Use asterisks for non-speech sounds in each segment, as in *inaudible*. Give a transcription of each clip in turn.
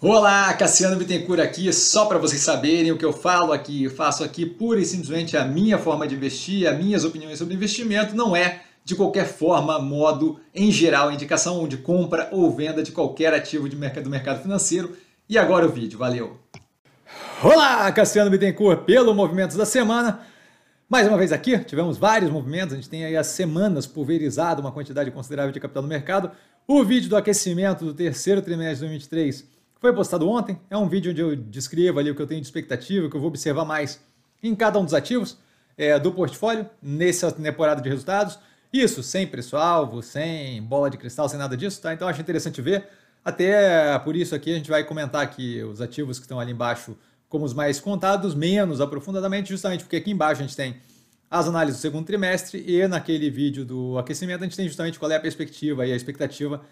Olá, Cassiano Bittencourt aqui, só para vocês saberem o que eu falo aqui, eu faço aqui pura e simplesmente a minha forma de investir, as minhas opiniões sobre investimento, não é de qualquer forma, modo, em geral, indicação de compra ou venda de qualquer ativo de mercado, do mercado financeiro. E agora o vídeo, valeu! Olá, Cassiano Bittencourt, pelo Movimentos da Semana. Mais uma vez aqui, tivemos vários movimentos, a gente tem aí as semanas pulverizado uma quantidade considerável de capital no mercado. O vídeo do aquecimento do terceiro trimestre de 2023 foi postado ontem. É um vídeo onde eu descrevo ali o que eu tenho de expectativa, o que eu vou observar mais em cada um dos ativos é, do portfólio nessa temporada de resultados. Isso sem preço-alvo, sem bola de cristal, sem nada disso, tá? Então acho interessante ver. Até por isso aqui a gente vai comentar aqui os ativos que estão ali embaixo como os mais contados, menos aprofundadamente, justamente porque aqui embaixo a gente tem as análises do segundo trimestre e naquele vídeo do aquecimento a gente tem justamente qual é a perspectiva e a expectativa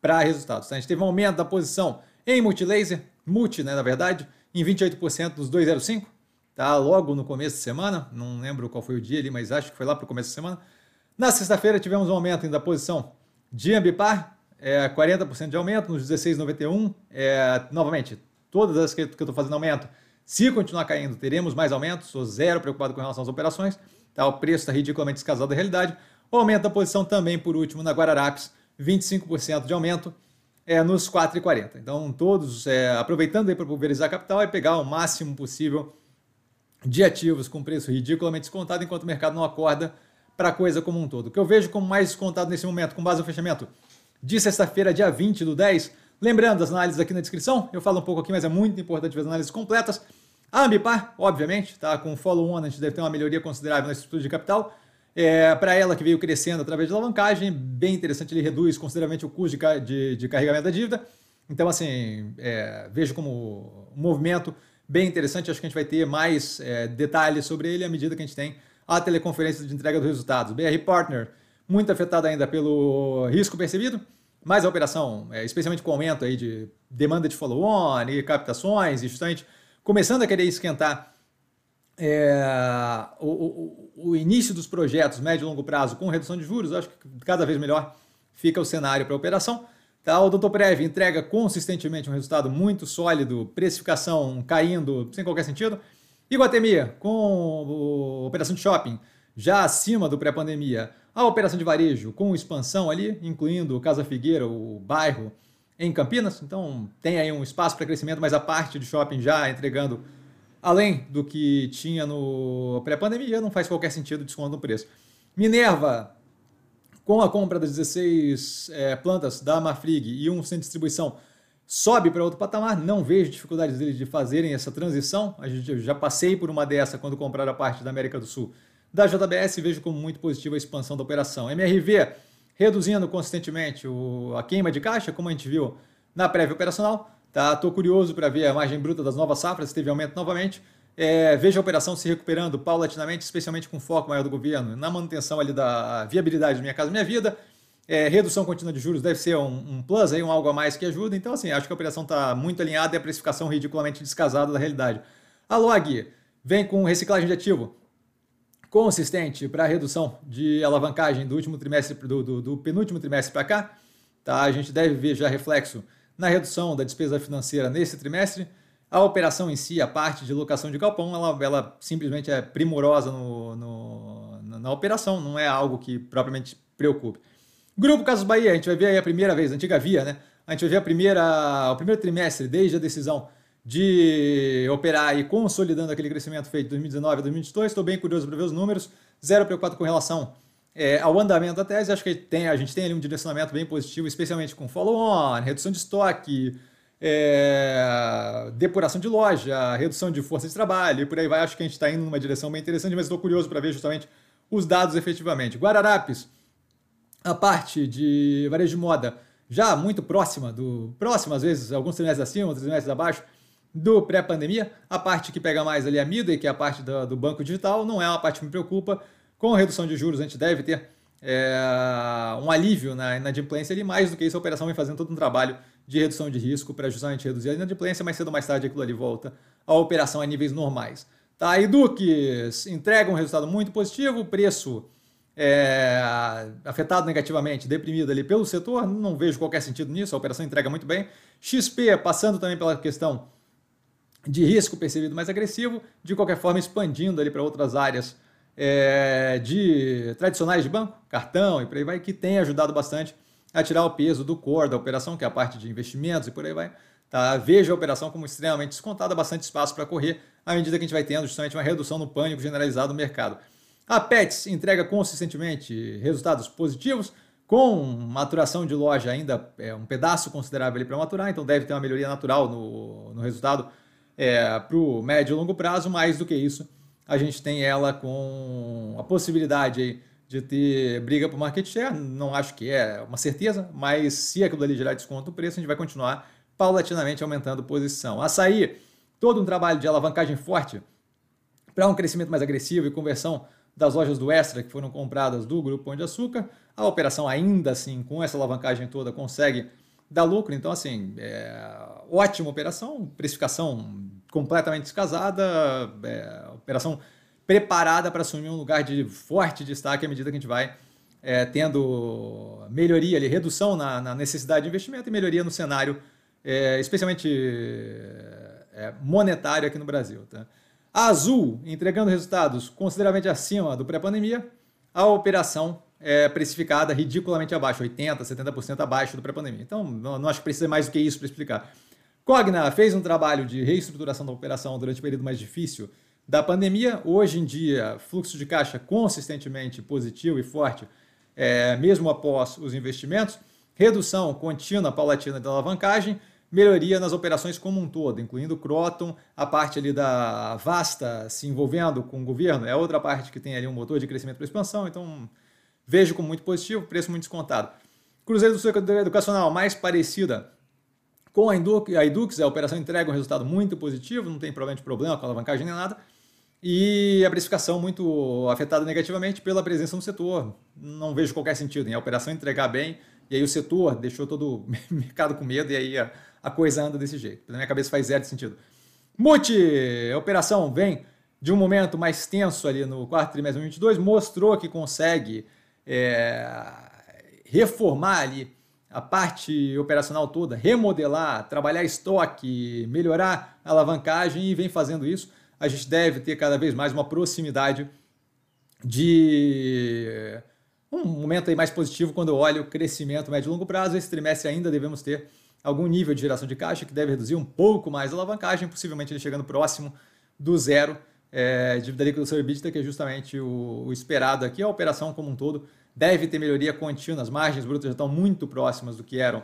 para resultados. Tá? A gente teve um aumento da posição em multilaser, multi, né, na verdade, em 28% dos 205, tá? Logo no começo de semana, não lembro qual foi o dia ali, mas acho que foi lá para o começo da semana. Na sexta-feira tivemos um aumento da posição de Ambipar, é, 40% de aumento nos 16,91. É, novamente, todas as que eu estou fazendo aumento, se continuar caindo, teremos mais aumentos. Sou zero preocupado com relação às operações. Tá? O preço está ridiculamente descasado da realidade. O aumento da posição também, por último, na Guararapes, 25% de aumento é, nos 4,40. Então, todos, é, aproveitando para pulverizar capital, é pegar o máximo possível de ativos com preço ridiculamente descontado, enquanto o mercado não acorda para a coisa como um todo. O que eu vejo como mais descontado nesse momento, com base no fechamento de sexta-feira, dia 20 do 10, lembrando as análises aqui na descrição, eu falo um pouco aqui, mas é muito importante ver as análises completas. A Ambipar, obviamente, tá, com follow-on, a gente deve ter uma melhoria considerável na estrutura de capital. É, para ela que veio crescendo através de alavancagem, bem interessante, ele reduz consideravelmente o custo de, de, de carregamento da dívida. Então, assim, é, vejo como um movimento bem interessante. Acho que a gente vai ter mais é, detalhes sobre ele à medida que a gente tem a teleconferência de entrega dos resultados. BR Partner, muito afetado ainda pelo risco percebido, mas a operação, é, especialmente com o aumento aí de demanda de follow-on e captações, e justamente começando a querer esquentar é, o, o, o, início dos projetos médio e longo prazo com redução de juros, acho que cada vez melhor fica o cenário para a operação. Tá, o Doutor Prev entrega consistentemente um resultado muito sólido, precificação caindo sem qualquer sentido. Iguatemi, com a operação de shopping já acima do pré-pandemia, a operação de varejo com expansão ali, incluindo Casa Figueira, o bairro em Campinas. Então tem aí um espaço para crescimento, mas a parte de shopping já entregando além do que tinha no pré-pandemia, não faz qualquer sentido desconto no preço. Minerva, com a compra das 16 é, plantas da Marfrig e um centro de distribuição, sobe para outro patamar. Não vejo dificuldades deles de fazerem essa transição. A gente, já passei por uma dessa quando compraram a parte da América do Sul da JBS vejo como muito positiva a expansão da operação. MRV reduzindo consistentemente o, a queima de caixa, como a gente viu na prévia operacional. Tá? curioso para ver a margem bruta das novas safras, teve aumento novamente. É, vejo a operação se recuperando paulatinamente, especialmente com foco maior do governo na manutenção ali da viabilidade do Minha Casa Minha Vida. É, redução contínua de juros deve ser um, um, plus, aí, um algo a mais que ajuda. Então, assim, acho que a operação está muito alinhada e a precificação ridiculamente descasada da realidade. A Log vem com reciclagem de ativo consistente para redução de alavancagem do último trimestre do, do, do penúltimo trimestre para cá. Tá? A gente deve ver já reflexo na redução da despesa financeira nesse trimestre. A operação em si, a parte de locação de galpão, ela, ela simplesmente é primorosa no, no, na operação, não é algo que propriamente preocupe. Grupo Casas Bahia, a gente vai ver aí a primeira vez, antiga via, né? A gente vai ver a primeira, o primeiro trimestre desde a decisão de operar e consolidando aquele crescimento feito de 2019 a 2022. Estou bem curioso para ver os números, zero preocupado com relação é, ao andamento da tese. Acho que tem, a gente tem ali um direcionamento bem positivo, especialmente com follow-on, redução de estoque, é, depuração de loja, redução de força de trabalho e por aí vai. Acho que a gente está indo numa direção bem interessante, mas estou curioso para ver justamente os dados efetivamente. Guararapes, a parte de varejo de moda já muito próxima do próxima às vezes alguns trimestres acima, outros trimestres abaixo do pré-pandemia. A parte que pega mais ali é a Midway, que é a parte do, do, banco digital, não é uma parte que me preocupa. Com a redução de juros, a gente deve ter é, um alívio na inadimplência ali, mais do que isso, a operação vem fazendo todo um trabalho de redução de risco para justamente reduzir a inadimplência, mas cedo ou mais tarde aquilo ali volta à operação a níveis normais. Tá, e Duques entrega um resultado muito positivo, preço é, afetado negativamente, deprimido ali pelo setor, não vejo qualquer sentido nisso, a operação entrega muito bem. XP passando também pela questão de risco percebido mais agressivo, de qualquer forma expandindo ali para outras áreas é, de tradicionais de banco, cartão e por aí vai, que tem ajudado bastante a tirar o peso do core da operação, que é a parte de investimentos e por aí vai. Tá? Vejo a operação como extremamente descontada, bastante espaço para correr, à medida que a gente vai tendo justamente uma redução no pânico generalizado no mercado. A Pets entrega consistentemente resultados positivos, com maturação de loja ainda é um pedaço considerável para maturar, então deve ter uma melhoria natural no, no resultado é, para o médio e longo prazo. Mais do que isso, a gente tem ela com a possibilidade de ter briga por market share. Não acho que é uma certeza, mas se aquilo ali gerar desconto no preço, a gente vai continuar paulatinamente aumentando posição. Açaí, todo um trabalho de alavancagem forte para um crescimento mais agressivo e conversão das lojas do Extra que foram compradas do Grupo Pão de Açúcar. A operação ainda assim, com essa alavancagem toda, consegue dar lucro. Então, assim, é... ótima operação, precificação completamente descasada, é... operação preparada para assumir um lugar de forte destaque à medida que a gente vai é, tendo melhoria ali, redução na, na, necessidade de investimento e melhoria no cenário, é, especialmente é, monetário aqui no Brasil. Tá? A Azul, entregando resultados consideravelmente acima do pré-pandemia, a operação é precificada ridiculamente abaixo, 80%, 70% abaixo do pré-pandemia. Então, não, não acho que precisa mais do que isso para explicar. Cogna fez um trabalho de reestruturação da operação durante o período mais difícil da pandemia. Hoje em dia, fluxo de caixa consistentemente positivo e forte, é, mesmo após os investimentos. Redução contínua, paulatina da alavancagem. Melhoria nas operações como um todo, incluindo o Croton, a parte ali da Vasta se envolvendo com o governo, é outra parte que tem ali um motor de crescimento para expansão, então vejo como muito positivo, preço muito descontado. Cruzeiro do Sul Educacional, mais parecida com a Edux, a operação entrega um resultado muito positivo, não tem de problema com a alavancagem nem nada e a precificação muito afetada negativamente pela presença no setor. Não vejo qualquer sentido em a operação entregar bem e aí o setor deixou todo o *laughs* mercado com medo e aí a, a coisa anda desse jeito. Na minha cabeça faz zero de sentido. Multi, a operação vem de um momento mais tenso ali no quarto trimestre de 2022, mostrou que consegue é, reformar ali a parte operacional toda, remodelar, trabalhar estoque, melhorar a alavancagem e vem fazendo isso a gente deve ter cada vez mais uma proximidade de um momento aí mais positivo quando eu olho o crescimento médio e longo prazo. Esse trimestre ainda devemos ter algum nível de geração de caixa que deve reduzir um pouco mais a alavancagem, possivelmente ele chegando próximo do zero. É, dívida líquida sobre EBITDA, que é justamente o, o, esperado aqui. A operação como um todo deve ter melhoria contínua, as margens brutas já estão muito próximas do que eram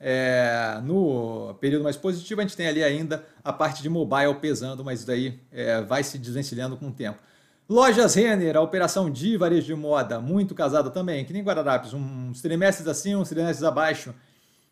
é, no período mais positivo, a gente tem ali ainda a parte de mobile pesando, mas daí é, vai se desvencilhando com o tempo. Lojas Renner, a operação de varejo de moda, muito casada também, que nem Guararapes, uns trimestres acima, uns trimestres abaixo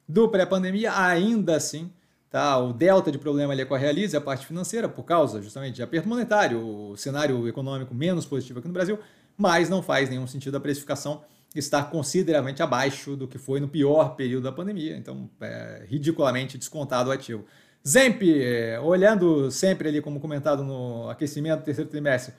do pré-pandemia, ainda assim, tá? o delta de problema ali é com a Realize, a parte financeira, por causa justamente de aperto monetário, o cenário econômico menos positivo aqui no Brasil, mas não faz nenhum sentido a precificação está consideravelmente abaixo do que foi no pior período da pandemia, então é ridiculamente descontado o ativo. Zemp, é, olhando sempre ali como comentado no aquecimento do terceiro trimestre,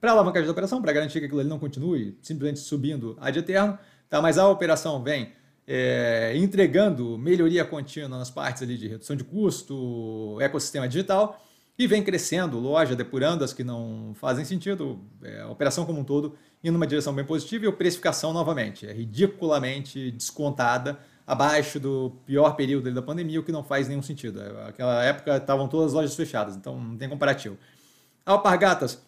para alavancagem da operação, para garantir que aquilo ali não continue simplesmente subindo ad eterno, tá? mas a operação vem é, entregando melhoria contínua nas partes ali de redução de custo, ecossistema digital, e vem crescendo, loja depurando as que não fazem sentido, é, operação como um todo indo numa direção bem positiva e a precificação novamente é ridiculamente descontada abaixo do pior período da pandemia, o que não faz nenhum sentido. Naquela época estavam todas as lojas fechadas, então não tem comparativo. A Alpargatas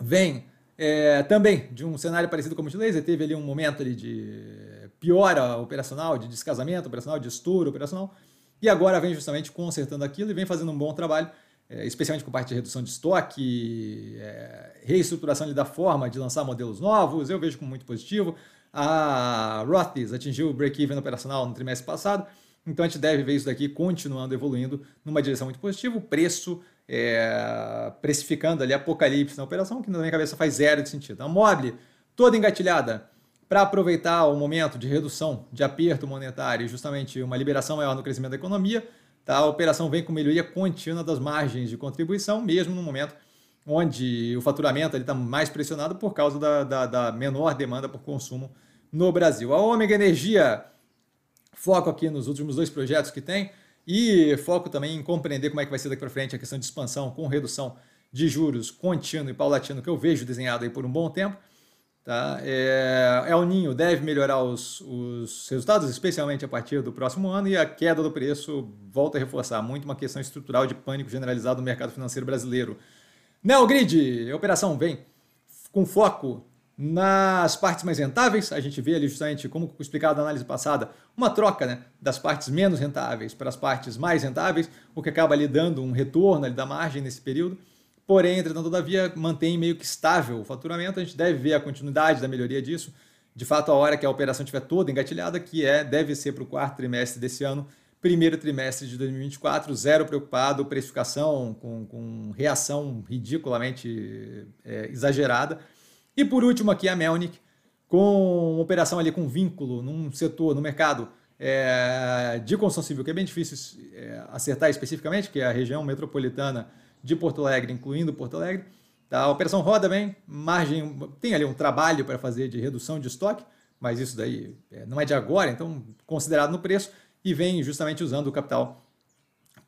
vem é, também de um cenário parecido com o Multilaser, teve ali um momento ali de piora operacional, de descasamento operacional, de estouro operacional, e agora vem justamente consertando aquilo e vem fazendo um bom trabalho é, especialmente com parte de redução de estoque, é, reestruturação da forma de lançar modelos novos, eu vejo como muito positivo. A Rothy's atingiu o break-even operacional no trimestre passado, então a gente deve ver isso daqui continuando evoluindo numa direção muito positiva. O preço é, precificando ali apocalipse na operação, que na minha cabeça faz zero de sentido. A Mobile, toda engatilhada para aproveitar o momento de redução de aperto monetário e justamente uma liberação maior no crescimento da economia, Tá? A operação vem com melhoria contínua das margens de contribuição, mesmo no momento onde o faturamento está mais pressionado por causa da, da, da, menor demanda por consumo no Brasil. A Ômega Energia, foco aqui nos últimos dois projetos que tem, e foco também em compreender como é que vai ser daqui para frente a questão de expansão com redução de juros contínuo e paulatino que eu vejo desenhado aí por um bom tempo. Tá? É, El Ninho deve melhorar os, os resultados, especialmente a partir do próximo ano, e a queda do preço volta a reforçar muito uma questão estrutural de pânico generalizado no mercado financeiro brasileiro. Neogrid, operação vem com foco nas partes mais rentáveis. A gente vê ali justamente, como explicado na análise passada, uma troca né, das partes menos rentáveis para as partes mais rentáveis, o que acaba ali dando um retorno ali da margem nesse período. Porém, entretanto, todavia, mantém meio que estável o faturamento. A gente deve ver a continuidade da melhoria disso. De fato, a hora que a operação estiver toda engatilhada, que é deve ser para o quarto trimestre desse ano, primeiro trimestre de 2024, zero preocupado, precificação com, com reação ridiculamente é, exagerada. E por último aqui a Melnick, com operação ali com vínculo num setor, no mercado é, de construção civil, que é bem difícil é, acertar especificamente, que é a região metropolitana de Porto Alegre, incluindo Porto Alegre. Tá? A operação roda bem, margem, tem ali um trabalho para fazer de redução de estoque, mas isso daí é, não é de agora, então considerado no preço, e vem justamente usando o capital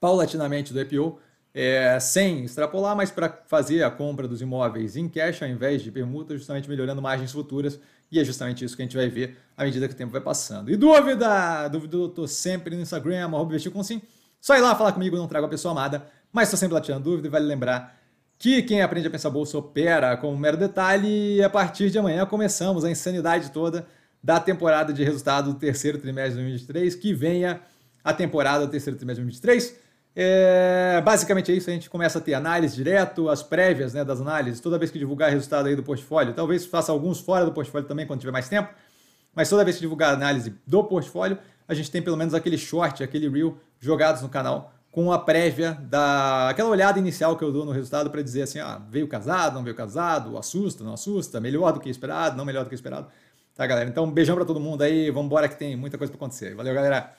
paulatinamente do IPO, é, sem extrapolar, mas para fazer a compra dos imóveis em cash ao invés de permuta, justamente melhorando margens futuras, e é justamente isso que a gente vai ver à medida que o tempo vai passando. E dúvida? Dúvida eu estou sempre no Instagram, arroba com sim. Só ir lá falar comigo, não trago a pessoa amada mas estou sempre lá dúvida e vale lembrar que quem aprende a pensar bolsa opera com um mero detalhe e a partir de amanhã começamos a insanidade toda da temporada de resultado do terceiro trimestre de 2023, que venha a temporada do terceiro trimestre de 2023. É, basicamente é isso, a gente começa a ter análise direto, as prévias né, das análises, toda vez que divulgar resultado aí do portfólio, talvez faça alguns fora do portfólio também quando tiver mais tempo, mas toda vez que divulgar análise do portfólio, a gente tem pelo menos aquele short, aquele reel jogados no canal com a prévia da aquela olhada inicial que eu dou no resultado para dizer assim, ah, veio casado, não veio casado, assusta, não assusta, melhor do que esperado, não melhor do que esperado. Tá, galera? Então, beijão para todo mundo aí, vamos embora que tem muita coisa para acontecer. Valeu, galera.